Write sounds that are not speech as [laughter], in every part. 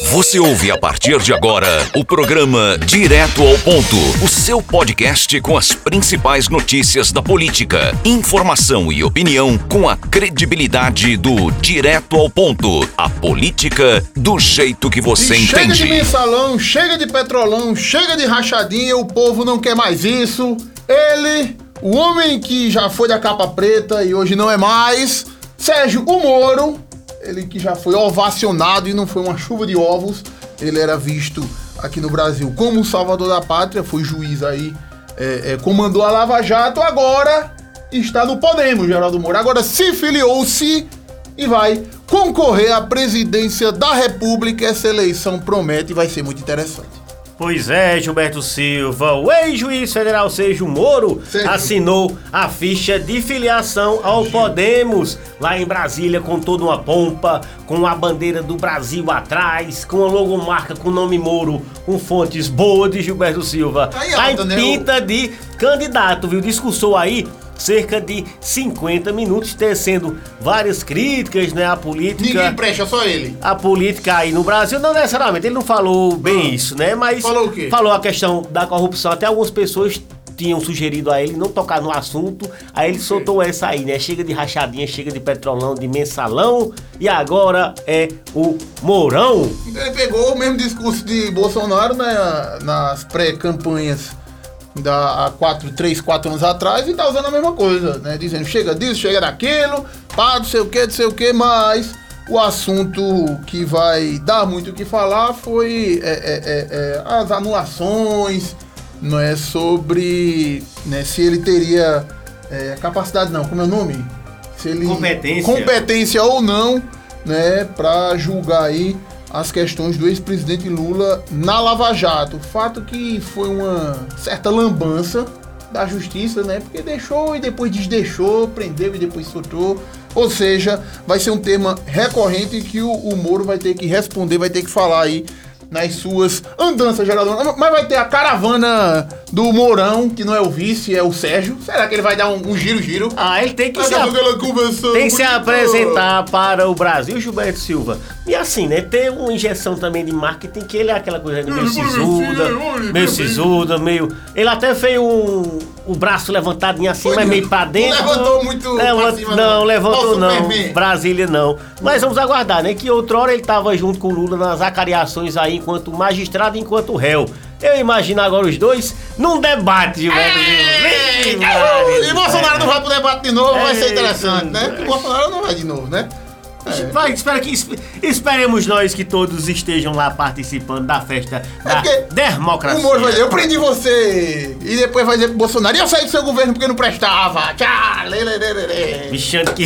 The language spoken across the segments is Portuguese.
Você ouve a partir de agora o programa Direto ao Ponto, o seu podcast com as principais notícias da política, informação e opinião com a credibilidade do Direto ao Ponto, a política do jeito que você E entende. Chega de mensalão, chega de petrolão, chega de rachadinha, o povo não quer mais isso. Ele, o homem que já foi da capa preta e hoje não é mais, Sérgio o Moro, ele que já foi ovacionado e não foi uma chuva de ovos, ele era visto aqui no Brasil como o salvador da pátria, foi juiz aí, é, é, comandou a Lava Jato, agora está no Podemos, Geraldo Moro. Agora se filiou-se e vai concorrer à presidência da República. Essa eleição promete e vai ser muito interessante. Pois é, Gilberto Silva, o ex-juiz federal Sérgio Moro Sérgio. assinou a ficha de filiação ao Podemos, lá em Brasília, com toda uma pompa, com a bandeira do Brasil atrás, com a logomarca com o nome Moro, com fontes boas de Gilberto Silva. Aí Tá em né, pinta de candidato, viu? Discursou aí cerca de 50 minutos, tecendo várias críticas, né, à política Ninguém presta, só ele. a política aí no Brasil, não necessariamente, ele não falou bem isso, né? Mas Falou o quê? falou a questão da corrupção. Até algumas pessoas tinham sugerido a ele não tocar no assunto. Aí ele soltou essa aí, né? Chega de rachadinha, chega de petrolão, de mensalão. E agora é o Mourão. Ele pegou o mesmo discurso de Bolsonaro né, nas pré-campanhas da, há quatro, três, quatro anos atrás e tá usando a mesma coisa, né? Dizendo chega disso, chega daquilo, pá, não sei o que, não sei o que, mas o assunto que vai dar muito o que falar foi é, é, é, é, as anulações, não é sobre né, se ele teria é, capacidade não, como é o nome? Se ele Competência. competência ou não, né, para julgar aí as questões do ex-presidente Lula na Lava Jato. Fato que foi uma certa lambança da justiça, né? Porque deixou e depois desdeixou, prendeu e depois soltou. Ou seja, vai ser um tema recorrente que o, o Moro vai ter que responder, vai ter que falar aí nas suas andanças, Geraldo. Mas vai ter a caravana do Mourão, que não é o vice, é o Sérgio. Será que ele vai dar um um giro-giro? Ah, ele tem que se, a tem que se apresentar para o Brasil, Gilberto Silva. E assim, né? Ter uma injeção também de marketing, que ele é aquela coisa meio sisuda, meio sisuda, meio. Ele até fez um, o braço levantadinho assim, Foi, mas meio pra não dentro. levantou muito pra Levant- cima, Não, não. levantou não. Superman. Brasília não. Mas vamos aguardar, né? Que outrora ele tava junto com o Lula nas acariações aí, enquanto magistrado e enquanto réu. Eu imagino agora os dois num debate, Gilberto Maria. E Bolsonaro não vai pro debate de novo, vai ser interessante, né? Porque Bolsonaro não vai de novo, né? Vai, espera que, esperemos nós que todos estejam lá participando da festa da É porque democracia. O Moro vai dizer, eu prendi você. E depois vai dizer pro Bolsonaro, e eu saí do seu governo porque não prestava. Tchau, lê, lê, lê, lê, lê. Bichando que.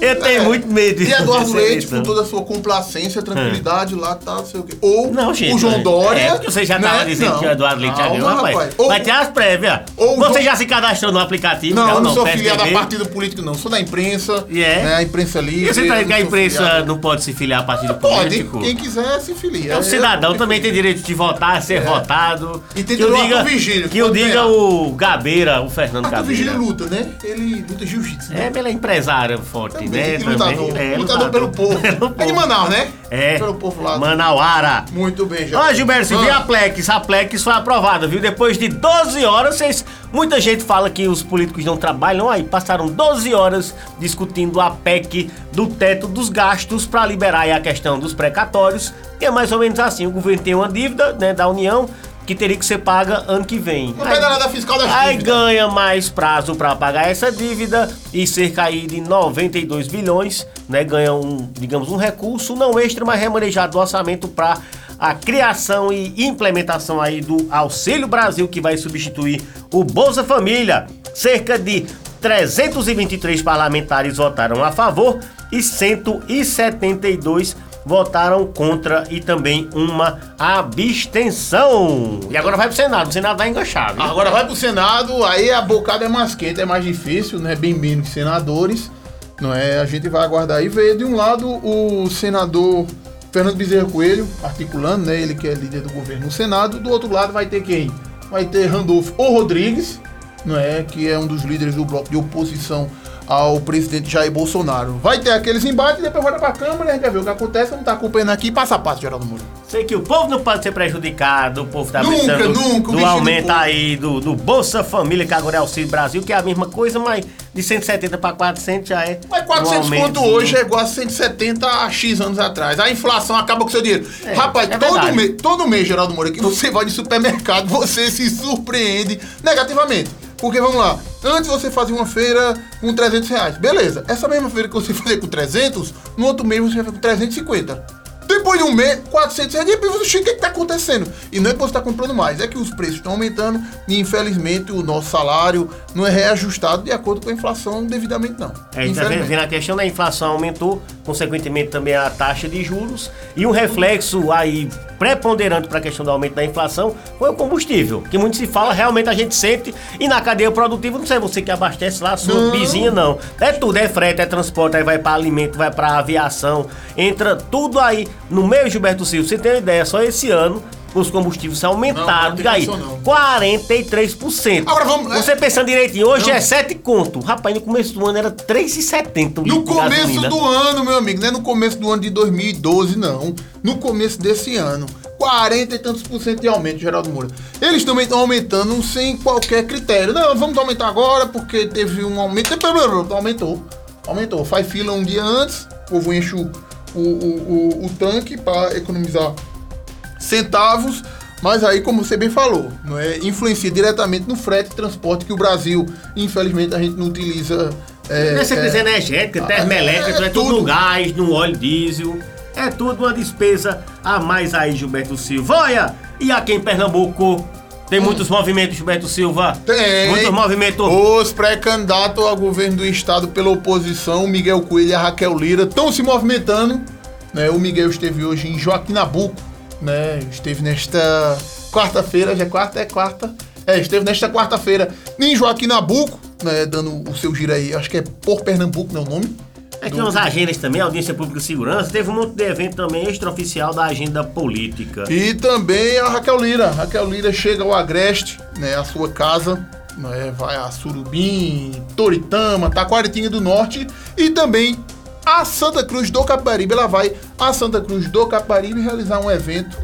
eu tenho É. muito medo E Eduardo Leite, com toda a sua complacência, tranquilidade lá, tá, não sei o quê. Ou Não, gente. o João Dória. É, porque você já tava né? dizendo Não, que o Eduardo Leite já ganhou, rapaz. Ou- Vai ter as prévias. ou Você João- já se cadastrou no aplicativo? Não, já, eu não sou filiado a partido político, não. Sou da imprensa. E é? Né, a imprensa livre. E você eu que a imprensa filiado. não pode se filiar a partido Pode, político? quem quiser se filia. É, o cidadão Eu- também tem direito de votar, ser votado. E tem que o direito diga, vigílio, que o pode diga o Gabeira, o Fernando Arthur Vigílio Gabeira. luta, né? Ele luta jiu-jitsu. né? É, ele é empresário forte, Também, né? e lutador. é, lutador pelo povo. [laughs] Pelo É de. Manaus, né? É. Pelo povo lá. Manauara. Muito bem, já. Ó, Gilberto, Ah. viu a Plex? A Plex foi aprovada, viu? Depois de 12 horas, vocês. Muita gente fala que os políticos não trabalham. Aí passaram 12 horas discutindo a PEC do teto dos gastos para liberar aí a questão dos precatórios. E é mais ou menos assim: o governo tem uma dívida né, da União que teria que ser paga ano que vem. Não pega nada fiscal das Aí dívidas. ganha mais prazo para pagar essa dívida e cerca aí de 92 bilhões, né? Ganha um, digamos, um recurso não extra, mas remanejado do orçamento para a criação e implementação aí do Auxílio Brasil que vai substituir o Bolsa Família. Cerca de 323 parlamentares votaram a favor e 172 votaram contra e também uma abstenção. E agora vai pro Senado, o Senado vai enganchar, viu? Agora vai pro Senado, aí a bocada é mais quente, é mais difícil, né? Bem menos senadores, não é? A gente vai aguardar e ver de um lado o senador Fernando Bezerra Coelho, articulando, né? Ele que é líder do governo no Senado. Do outro lado vai ter quem? Vai ter Randolfo ou Rodrigues, não é? Que é um dos líderes do bloco de oposição ao presidente Jair Bolsonaro. Vai ter aqueles embates, depois vai pra Câmara e a gente vai ver o que acontece. Não tá acompanhando aqui, passo a passo, Geraldo Moura. Sei que o povo não pode ser prejudicado, o povo tá Nunca, pensando nunca, do aumento aí do, do Bolsa Família, que agora é Auxílio Brasil, que é a mesma coisa, mas de 170 para 400 já é. Mas 400 um conto hoje é igual a 170 a X anos atrás. A inflação acaba com o seu dinheiro. É, Rapaz, é todo, mês, todo mês, Geraldo Moura, que você vai de supermercado, [laughs] você se surpreende negativamente. Porque, vamos lá, antes você fazia uma feira com 300 reais. Beleza, essa mesma feira que você fazia com 300, no outro mês você vai com 350. Depois de um mês, 400 reais, repente você chega, o que está acontecendo? E não é que você está comprando mais, é que os preços estão aumentando e infelizmente o nosso salário não é reajustado de acordo com a inflação devidamente não. É, tá Infelizmente. vendo a questão da inflação aumentou, consequentemente também a taxa de juros, e um reflexo aí preponderante para a questão do aumento da inflação foi o combustível, que muito se fala, realmente a gente sente, e na cadeia produtiva, não sei você que abastece lá a sua Não. vizinha, não. É tudo, é frete, é transporte, aí vai para alimento, vai para aviação, entra tudo aí no meio, Gilberto Silva. Você tem uma ideia, só esse ano os combustíveis aumentaram, não diga aí, tem condição, não. 43%. Agora vamos- Você pensando direitinho, hoje Não. é 7 conto. Rapaz, no começo do ano era 3,70 o No começo gasolina. do ano, meu amigo, não é no começo do ano de 2012, não. No começo desse ano. 40 e tantos por cento de aumento, Geraldo Moura. Eles também estão aumentando sem qualquer critério. Não, vamos aumentar agora porque teve um aumento. Aumentou. Aumentou. Faz fila um dia antes, o povo enche o, o, o, o- o tanque para economizar centavos. Mas aí, como você bem falou, não é, influencia diretamente no frete e transporte que o Brasil, infelizmente, a gente não utiliza. É, Nessa é, crise energética, termoelétrica, é é, tudo tudo. no gás, no óleo diesel. É tudo uma despesa a mais aí, Gilberto Silva. Olha, e aqui em Pernambuco tem muitos movimentos, Gilberto Silva. Tem. Muitos movimentos. Os pré-candidatos ao governo do estado pela oposição, Miguel Coelho e a Raquel Lira, estão se movimentando. Né? O Miguel esteve hoje em Joaquim Nabuco, né? Esteve nesta quarta-feira, já é quarta? É quarta. É, esteve nesta quarta-feira em Joaquim Nabuco, né? Dando o seu giro aí, acho que é por Pernambuco, o nome? É que umas agendas também, Audiência Pública e Segurança. Teve um monte de evento também extraoficial da agenda política. E também a Raquel Lira. Raquel Lira chega ao Agreste, né, a sua casa, né, vai a Surubim, Toritama, Taquaritinga do Norte e também a Santa Cruz do Caparibe. Ela vai a Santa Cruz do Caparibe realizar um evento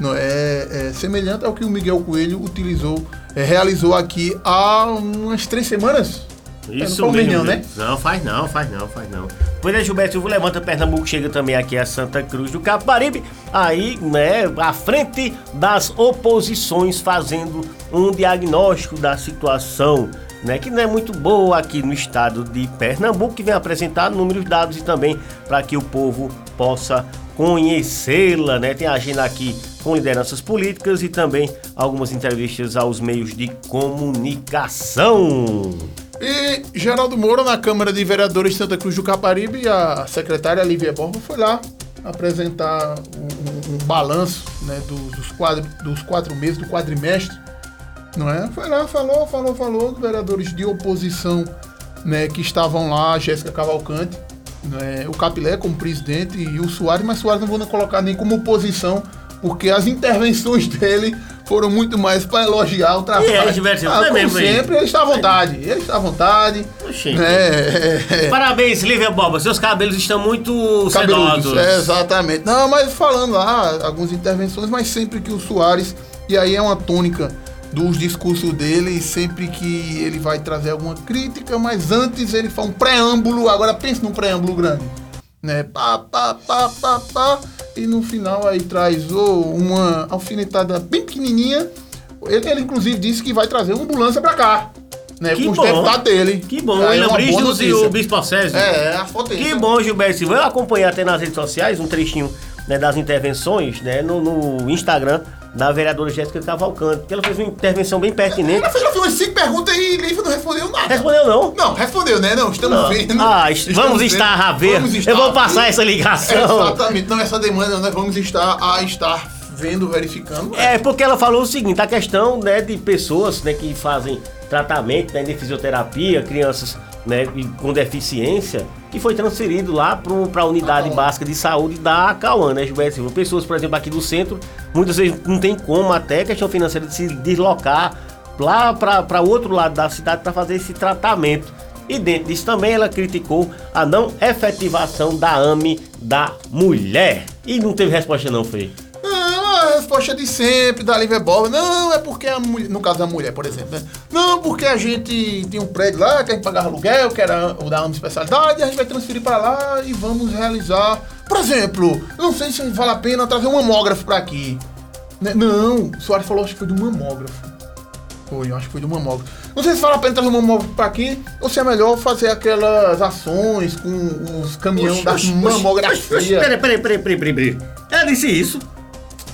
não é, é, semelhante ao que o Miguel Coelho utilizou, é, realizou aqui há umas três semanas. Isso mês mesmo, né? Não, faz não, faz não, faz não. Pois é, Gilberto Silva levanta Pernambuco, chega também aqui a Santa Cruz do Caparibe, aí, né, à frente das oposições, fazendo um diagnóstico da situação, né, que não é muito boa aqui no estado de Pernambuco, que vem apresentar números, dados e também para que o povo possa conhecê-la, né? Tem a agenda aqui com lideranças políticas e também algumas entrevistas aos meios de comunicação. E Geraldo Moura, na Câmara de Vereadores de Santa Cruz do Caparibe, a secretária Lívia Borba foi lá apresentar um, um- um balanço né, dos, dos, dos quatro meses do quadrimestre. Não é? Foi lá, falou, falou, falou, vereadores de oposição né, que estavam lá, Jéssica Cavalcante, né, o Capilé como presidente e o Soares, mas Soares não vou colocar nem como oposição, porque as intervenções [laughs] dele foram muito mais para elogiar o trabalho. E ele, Gilberto, ah, foi como sempre, ele está à vontade, ele está à vontade. Oxi. né, é, é, Parabéns, Lívia Boba. Seus cabelos estão muito cabeludos. sedosos. É, exatamente. Não, mas falando lá, algumas intervenções, mas sempre que o Soares, e aí é uma tônica dos discursos dele, sempre que ele vai trazer alguma crítica, mas antes ele faz um preâmbulo, agora pense num preâmbulo grande. Né? Pá, pá, pá, pá, pá, e no final aí traz uma alfinetada bem pequenininha. Ele, ele inclusive disse que vai trazer uma ambulância pra cá. Né, Que com os bom. deputados dele. Que bom, Aí é e o Bispo Acésio. É, a foto é Que bom, Gilberto Silva. Eu acompanhei até nas redes sociais um trechinho né, das intervenções né, no, no Instagram da vereadora Jéssica Cavalcante, porque ela fez uma intervenção bem pertinente. Ela fez, umas cinco perguntas e Lívia não respondeu nada. Respondeu não? Não, respondeu, né? Não, estamos Não. vendo. Ah, Estamos vamos vendo. estar a ver. Vamos estar Eu vou passar essa ligação. Exatamente. Não, essa demanda nós vamos estar a estar vendo, verificando. É, porque ela falou o seguinte, a questão né, de pessoas né, que fazem tratamento né, de fisioterapia, crianças né, com deficiência, que foi transferido lá para a unidade Acauã. básica de saúde da Cauã, né, Gilberto Silva? Pessoas, por exemplo, aqui do centro, muitas vezes não tem como, até questão financeira, de se deslocar lá para outro lado da cidade para fazer esse tratamento. E dentro disso também ela criticou a não efetivação da AME da mulher. E não teve resposta não, Fê. Resposta de sempre da Bola. Não, é porque a mulher, no caso da mulher, por exemplo, né? Não, porque a gente tem um prédio lá que a gente pagava aluguel, que era o da AME especialidade, a gente vai transferir para lá e vamos realizar. Por exemplo, não sei se vale a pena trazer um mamógrafo para aqui. Né? Não, o Soares falou, acho que foi do mamógrafo. Foi, eu acho que foi do mamógrafo. Não sei se vale a pena trazer um mamógrafo pra aqui ou se é melhor fazer aquelas ações com os caminhões da mamografia. Peraí, peraí, peraí, peraí, peraí. Ela disse isso.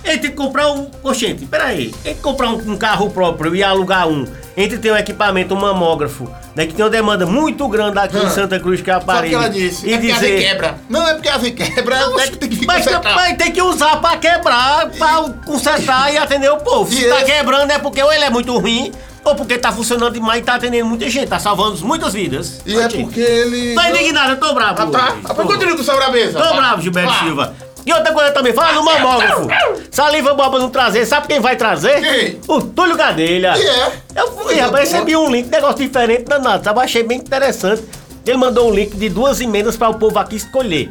Ele tem que comprar um. Oxente, peraí. Ele tem que comprar um, um carro próprio e alugar um. Entre ter um equipamento, um mamógrafo, né? Que tem uma demanda muito grande aqui em Ah. Santa Cruz que é Só que ela disse, E é porque a dizer. quebra. Não é porque a ave quebra, é que tem que Mas, mas tem que usar pra quebrar, pra consertar e atender o povo. Se E tá esse- quebrando é porque ou ele é muito ruim, ou porque tá funcionando demais e tá atendendo muita gente, tá salvando muitas vidas. E é Gente, porque ele. Tá indignado, eu tô bravo. Ah, tá? Ah, Tô. continua com o seu brabeza. Tô bravo, Gilberto. Silva. E outra coisa também, fala no mamógrafo. Saliva boba não trazer, sabe quem vai trazer? Quem? O Túlio Gadelha. E é? Eu fui, rapaz, recebi um link, negócio diferente danado, sabe? Achei bem interessante. Ele mandou um link de duas emendas para o povo aqui escolher.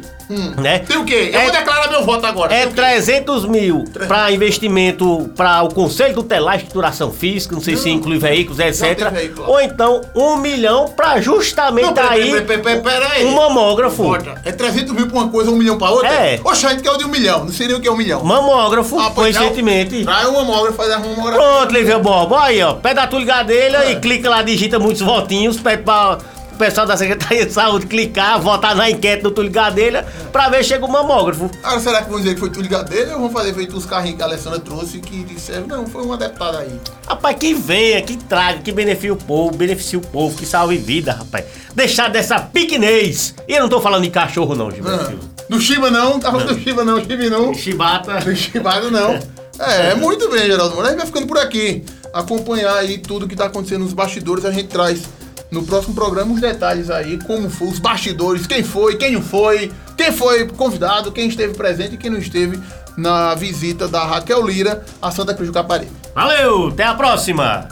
Né? Hum. Tem o quê? Eu É- vou declarar meu voto agora. É Tem o quê? 300 mil para investimento para o Conselho Tutelar e Estruturação Física, não sei se inclui veículos, etc. veículo. Ou então um milhão para justamente Não, pera, aí pera, pera, pera, aí. um mamógrafo. É 300 mil pra uma coisa, um milhão pra outra? É. Oxe, a gente quer o de um milhão. Não sei nem o que é um milhão. Mamógrafo, Ah, coincidentemente. Traz um mamógrafo, faz a mamografia. Pronto, Lívia Boba, aí ó, pé da Túlio Gadelha É. e clica lá, digita muitos votinhos, pede pra o pessoal da Secretaria de Saúde clicar, votar na enquete do Túlio Gadelha pra ver se chega o mamógrafo. Agora, será que vão dizer que foi ligado dele ou vão fazer feito os carrinhos que a Alessandra trouxe que disseram, não, foi uma deputada aí. Rapaz, que venha, que traga, que beneficie o povo, beneficie o povo, que salve vida, rapaz. Deixar dessa piquenez. E eu não tô falando de cachorro não, Gilberto Ah, do Shiba não, tava do Shiba não, Shiba não. Chibata. Do Shibado não. [laughs] É, muito bem, Geraldo Moura. A gente vai ficando por aqui. Acompanhar aí tudo que tá acontecendo nos bastidores. A gente traz no próximo programa os detalhes aí, como foi os bastidores, quem foi, quem não foi, quem foi convidado, quem esteve presente e quem não esteve na visita da Raquel Lira a Santa Cruz do Caparibe. Valeu, até a próxima.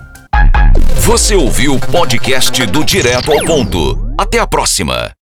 Você ouviu o podcast do Direto ao Ponto. Até a próxima.